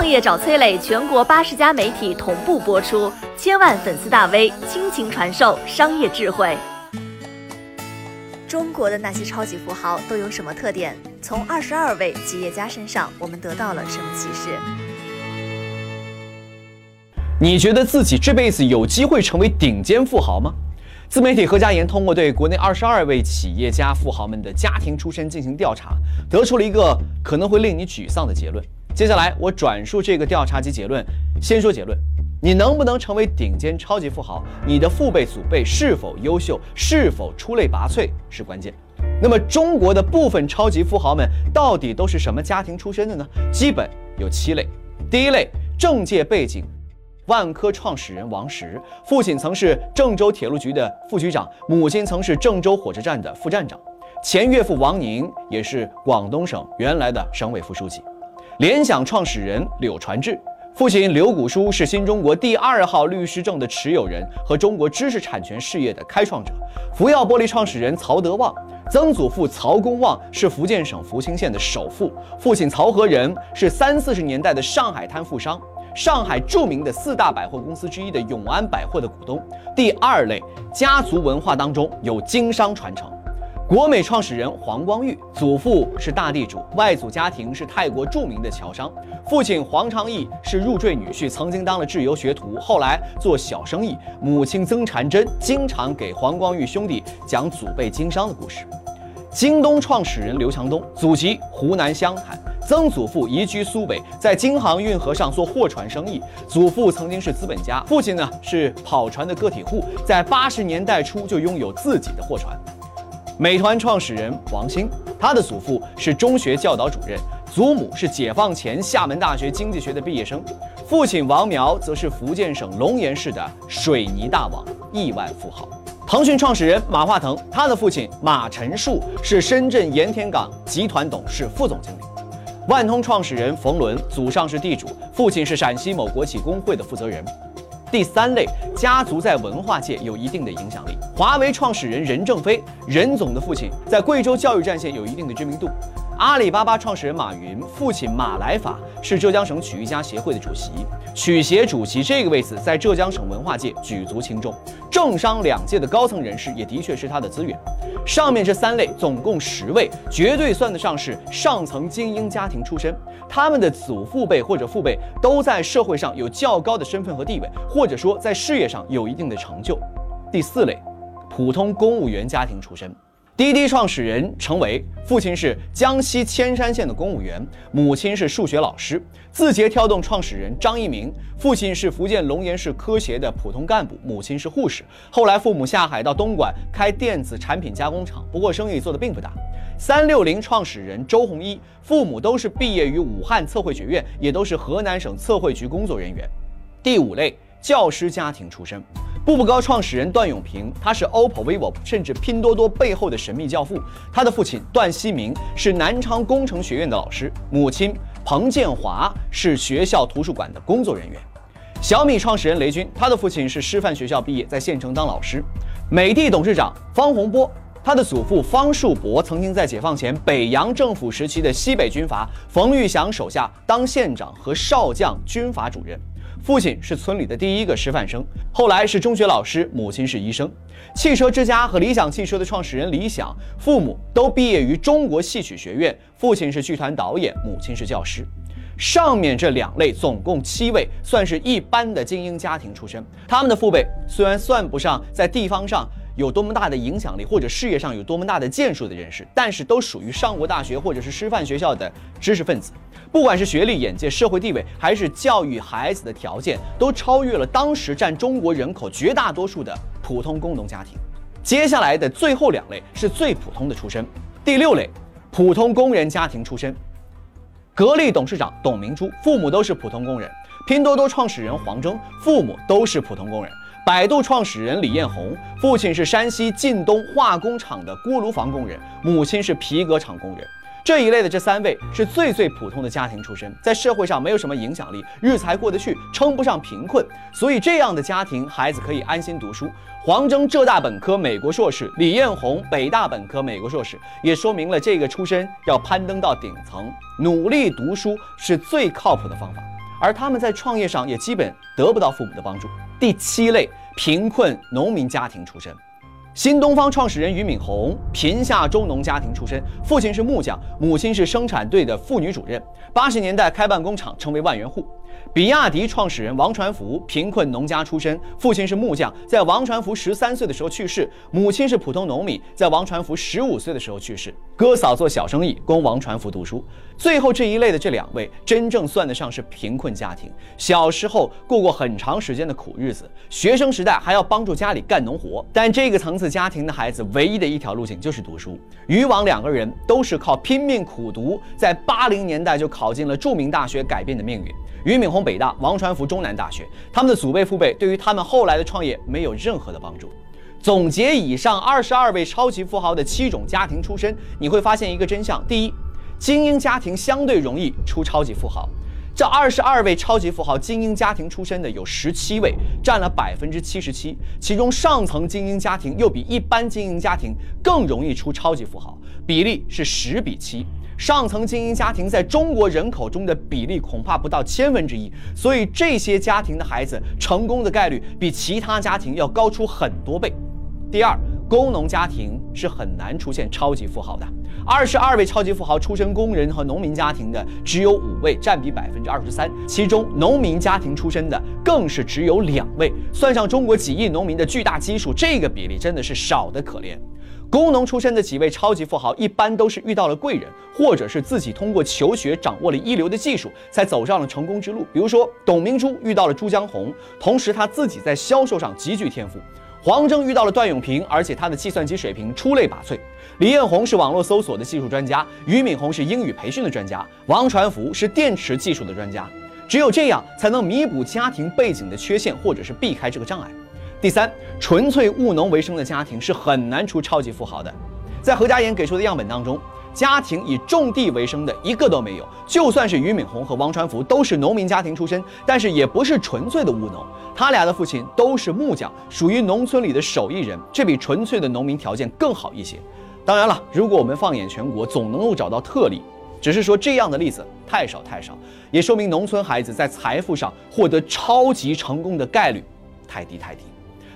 创业找崔磊，全国八十家媒体同步播出，千万粉丝大 V 倾情传授商业智慧。中国的那些超级富豪都有什么特点？从二十二位企业家身上，我们得到了什么启示？你觉得自己这辈子有机会成为顶尖富豪吗？自媒体何家言通过对国内二十二位企业家富豪们的家庭出身进行调查，得出了一个可能会令你沮丧的结论。接下来我转述这个调查及结论。先说结论：你能不能成为顶尖超级富豪，你的父辈祖辈是否优秀，是否出类拔萃是关键。那么中国的部分超级富豪们到底都是什么家庭出身的呢？基本有七类。第一类，政界背景。万科创始人王石，父亲曾是郑州铁路局的副局长，母亲曾是郑州火车站的副站长。前岳父王宁也是广东省原来的省委副书记。联想创始人柳传志，父亲柳谷书是新中国第二号律师证的持有人和中国知识产权事业的开创者。福耀玻璃创始人曹德旺，曾祖父曹公旺是福建省福清县的首富，父亲曹和仁是三四十年代的上海滩富商。上海著名的四大百货公司之一的永安百货的股东。第二类家族文化当中有经商传承。国美创始人黄光裕，祖父是大地主，外祖家庭是泰国著名的侨商，父亲黄昌义是入赘女婿，曾经当了自由学徒，后来做小生意。母亲曾婵珍经常给黄光裕兄弟讲祖辈经商的故事。京东创始人刘强东，祖籍湖南湘潭。曾祖父移居苏北，在京杭运河上做货船生意。祖父曾经是资本家，父亲呢是跑船的个体户，在八十年代初就拥有自己的货船。美团创始人王兴，他的祖父是中学教导主任，祖母是解放前厦门大学经济学的毕业生，父亲王苗则是福建省龙岩市的水泥大王，亿万富豪。腾讯创始人马化腾，他的父亲马晨树是深圳盐田港集团董事、副总经理。万通创始人冯仑，祖上是地主，父亲是陕西某国企工会的负责人。第三类家族在文化界有一定的影响力。华为创始人任正非，任总的父亲在贵州教育战线有一定的知名度。阿里巴巴创始人马云，父亲马来法是浙江省曲艺家协会的主席，曲协主席这个位子在浙江省文化界举足轻重，政商两界的高层人士也的确是他的资源。上面这三类总共十位，绝对算得上是上层精英家庭出身，他们的祖父辈或者父辈都在社会上有较高的身份和地位，或者说在事业上有一定的成就。第四类，普通公务员家庭出身。滴滴创始人程维，父亲是江西铅山县的公务员，母亲是数学老师。字节跳动创始人张一鸣，父亲是福建龙岩市科协的普通干部，母亲是护士。后来父母下海到东莞开电子产品加工厂，不过生意做得并不大。三六零创始人周鸿祎，父母都是毕业于武汉测绘学院，也都是河南省测绘局工作人员。第五类教师家庭出身。步步高创始人段永平，他是 OPPO、vivo 甚至拼多多背后的神秘教父。他的父亲段希明是南昌工程学院的老师，母亲彭建华是学校图书馆的工作人员。小米创始人雷军，他的父亲是师范学校毕业，在县城当老师。美的董事长方洪波，他的祖父方树伯曾经在解放前北洋政府时期的西北军阀冯玉祥手下当县长和少将军阀主任。父亲是村里的第一个师范生，后来是中学老师，母亲是医生。汽车之家和理想汽车的创始人李想，父母都毕业于中国戏曲学院，父亲是剧团导演，母亲是教师。上面这两类总共七位，算是一般的精英家庭出身。他们的父辈虽然算不上在地方上。有多么大的影响力，或者事业上有多么大的建树的人士，但是都属于上过大学或者是师范学校的知识分子。不管是学历、眼界、社会地位，还是教育孩子的条件，都超越了当时占中国人口绝大多数的普通工农家庭。接下来的最后两类是最普通的出身。第六类，普通工人家庭出身。格力董事长董明珠，父母都是普通工人；拼多多创始人黄峥，父母都是普通工人。百度创始人李彦宏，父亲是山西晋东化工厂的锅炉房工人，母亲是皮革厂工人。这一类的这三位是最最普通的家庭出身，在社会上没有什么影响力，日子还过得去，称不上贫困。所以这样的家庭，孩子可以安心读书。黄峥浙大本科、美国硕士，李彦宏北大本科、美国硕士，也说明了这个出身要攀登到顶层，努力读书是最靠谱的方法。而他们在创业上也基本得不到父母的帮助。第七类，贫困农民家庭出身。新东方创始人俞敏洪，贫下中农家庭出身，父亲是木匠，母亲是生产队的妇女主任。八十年代开办工厂，成为万元户。比亚迪创始人王传福，贫困农家出身，父亲是木匠，在王传福十三岁的时候去世，母亲是普通农民，在王传福十五岁的时候去世。哥嫂做小生意，供王传福读书。最后这一类的这两位，真正算得上是贫困家庭，小时候过过很长时间的苦日子，学生时代还要帮助家里干农活。但这个层次家庭的孩子，唯一的一条路径就是读书。渔王两个人都是靠拼命苦读，在八零年代就考进了著名大学，改变的命运。俞敏洪北大，王传福中南大学，他们的祖辈父辈对于他们后来的创业没有任何的帮助。总结以上二十二位超级富豪的七种家庭出身，你会发现一个真相：第一，精英家庭相对容易出超级富豪。这二十二位超级富豪精英家庭出身的有十七位，占了百分之七十七。其中上层精英家庭又比一般精英家庭更容易出超级富豪，比例是十比七。上层精英家庭在中国人口中的比例恐怕不到千分之一，所以这些家庭的孩子成功的概率比其他家庭要高出很多倍。第二，工农家庭是很难出现超级富豪的。二十二位超级富豪出身工人和农民家庭的只有五位，占比百分之二十三，其中农民家庭出身的更是只有两位。算上中国几亿农民的巨大基数，这个比例真的是少得可怜。工农出身的几位超级富豪，一般都是遇到了贵人，或者是自己通过求学掌握了一流的技术，才走上了成功之路。比如说，董明珠遇到了朱江洪，同时他自己在销售上极具天赋；黄峥遇到了段永平，而且他的计算机水平出类拔萃；李彦宏是网络搜索的技术专家，俞敏洪是英语培训的专家，王传福是电池技术的专家。只有这样，才能弥补家庭背景的缺陷，或者是避开这个障碍。第三，纯粹务农为生的家庭是很难出超级富豪的。在何家岩给出的样本当中，家庭以种地为生的一个都没有。就算是俞敏洪和王传福都是农民家庭出身，但是也不是纯粹的务农。他俩的父亲都是木匠，属于农村里的手艺人，这比纯粹的农民条件更好一些。当然了，如果我们放眼全国，总能够找到特例，只是说这样的例子太少太少，也说明农村孩子在财富上获得超级成功的概率太低太低。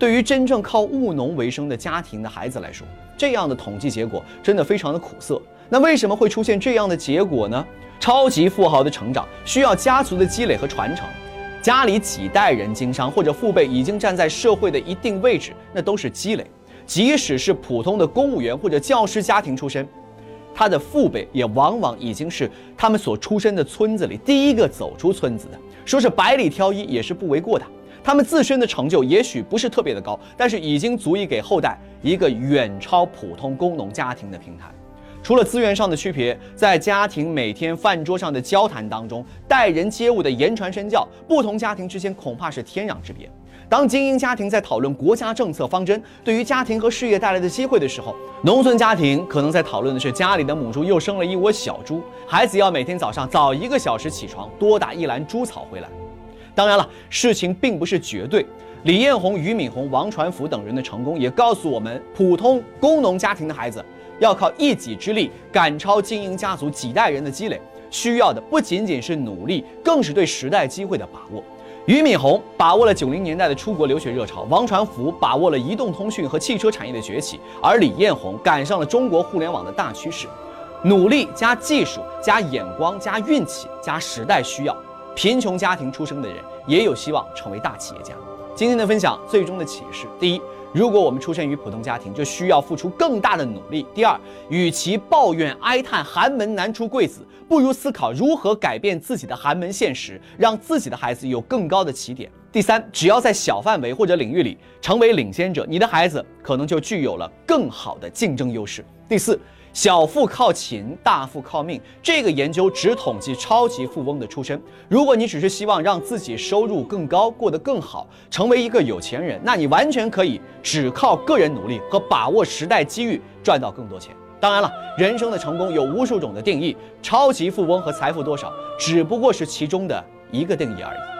对于真正靠务农为生的家庭的孩子来说，这样的统计结果真的非常的苦涩。那为什么会出现这样的结果呢？超级富豪的成长需要家族的积累和传承，家里几代人经商或者父辈已经站在社会的一定位置，那都是积累。即使是普通的公务员或者教师家庭出身，他的父辈也往往已经是他们所出身的村子里第一个走出村子的，说是百里挑一也是不为过的。他们自身的成就也许不是特别的高，但是已经足以给后代一个远超普通工农家庭的平台。除了资源上的区别，在家庭每天饭桌上的交谈当中，待人接物的言传身教，不同家庭之间恐怕是天壤之别。当精英家庭在讨论国家政策方针对于家庭和事业带来的机会的时候，农村家庭可能在讨论的是家里的母猪又生了一窝小猪，孩子要每天早上早一个小时起床，多打一篮猪草回来。当然了，事情并不是绝对。李彦宏、俞敏洪、王传福等人的成功，也告诉我们，普通工农家庭的孩子要靠一己之力赶超精英家族几代人的积累，需要的不仅仅是努力，更是对时代机会的把握。俞敏洪把握了九零年代的出国留学热潮，王传福把握了移动通讯和汽车产业的崛起，而李彦宏赶上了中国互联网的大趋势。努力加技术加眼光加运气加时代需要。贫穷家庭出生的人也有希望成为大企业家。今天的分享最终的启示：第一，如果我们出生于普通家庭，就需要付出更大的努力；第二，与其抱怨哀叹寒门难出贵子，不如思考如何改变自己的寒门现实，让自己的孩子有更高的起点；第三，只要在小范围或者领域里成为领先者，你的孩子可能就具有了更好的竞争优势；第四。小富靠勤，大富靠命。这个研究只统计超级富翁的出身。如果你只是希望让自己收入更高，过得更好，成为一个有钱人，那你完全可以只靠个人努力和把握时代机遇赚到更多钱。当然了，人生的成功有无数种的定义，超级富翁和财富多少只不过是其中的一个定义而已。